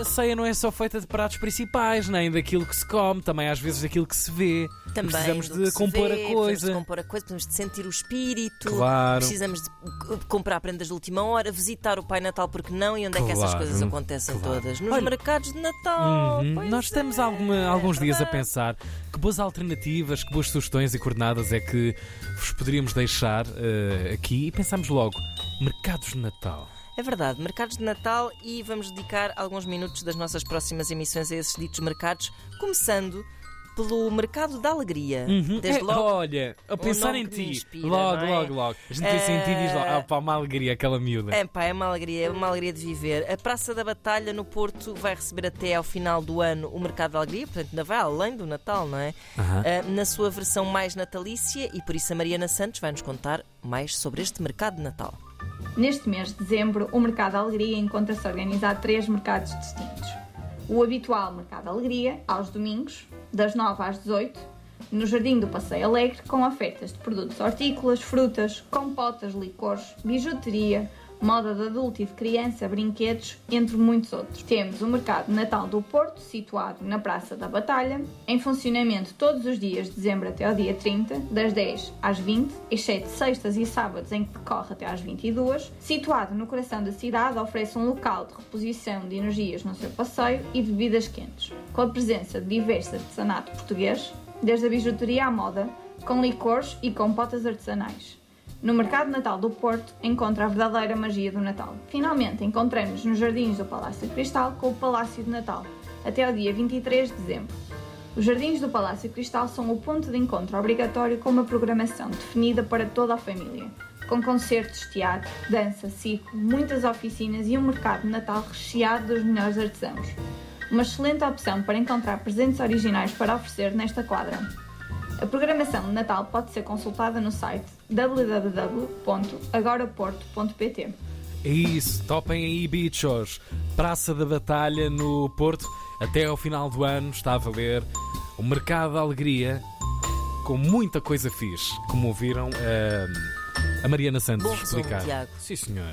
a ceia não é só feita de pratos principais, nem daquilo que se come, também às vezes daquilo que se vê. Também precisamos de compor vê, a Precisamos coisa. de compor a coisa, precisamos de sentir o espírito. Claro. Precisamos de comprar prendas de última hora, visitar o Pai Natal, porque não? E onde é que essas Claro, coisas acontecem claro. todas? Nos Olha- mercados de Natal. Uhum. Nós estamos é, alguma- alguns dias a pensar que boas alternativas, que boas sugestões e coordenadas é que vos poderíamos deixar eh, aqui e pensamos logo: mercados de Natal. É verdade, mercados de Natal e vamos dedicar alguns minutos das nossas próximas emissões a esses ditos mercados, começando pelo Mercado da Alegria. Desde É, logo. olha, a pensar em ti, inspira, logo, é? logo, logo. A gente pensa em ti e diz logo: Eh, ah, pá, uma alegria, aquela miúda. É pá, é uma alegria, é uma alegria de viver. A Praça da Batalha no Porto vai receber até ao final do ano o Mercado da Alegria, portanto ainda vai além do Natal, não é? Aham. Ah, na sua versão mais natalícia e por isso a Mariana Santos vai nos contar mais sobre este mercado de Natal. Neste mês de dezembro, o Mercado da Alegria encontra-se organizado três mercados distintos. O habitual Mercado da Alegria, aos domingos, das 9 às 18, no Jardim do Passeio Alegre, com ofertas de produtos hortícolas, frutas, compotas, licores, bijuteria, moda de adulto e de criança, brinquedos, entre muitos outros. Temos o Mercado Natal do Porto, situado na Praça da Batalha, em funcionamento todos os dias de dezembro até ao dia 30, das 10 às 20, exceto sextas e sábados em que decorre até às 22. Situado no coração da cidade, oferece um local de reposição de energias no seu passeio e bebidas quentes, com a presença de diverso artesanato português, desde a bijuteria à moda, com licores e compotas artesanais. No Mercado Natal do Porto encontra a verdadeira magia do Natal. Finalmente encontramos nos jardins do Palácio Cristal com o Palácio de Natal, até ao dia 23 de dezembro. Os jardins do Palácio Cristal são o ponto de encontro obrigatório com uma programação definida para toda a família, com concertos, teatro, dança, circo, muitas oficinas e um mercado de Natal recheado dos melhores artesãos. Uma excelente opção para encontrar presentes originais para oferecer nesta quadra. A programação de Natal pode ser consultada no site www.agoraporto.pt. É isso, topem aí, bichos. Praça da Batalha no Porto, até ao final do ano está a valer o Mercado da Alegria com muita coisa fixe, como ouviram eh, a Mariana Santos Bom resumo, explicar. Tiago. Sim, senhor.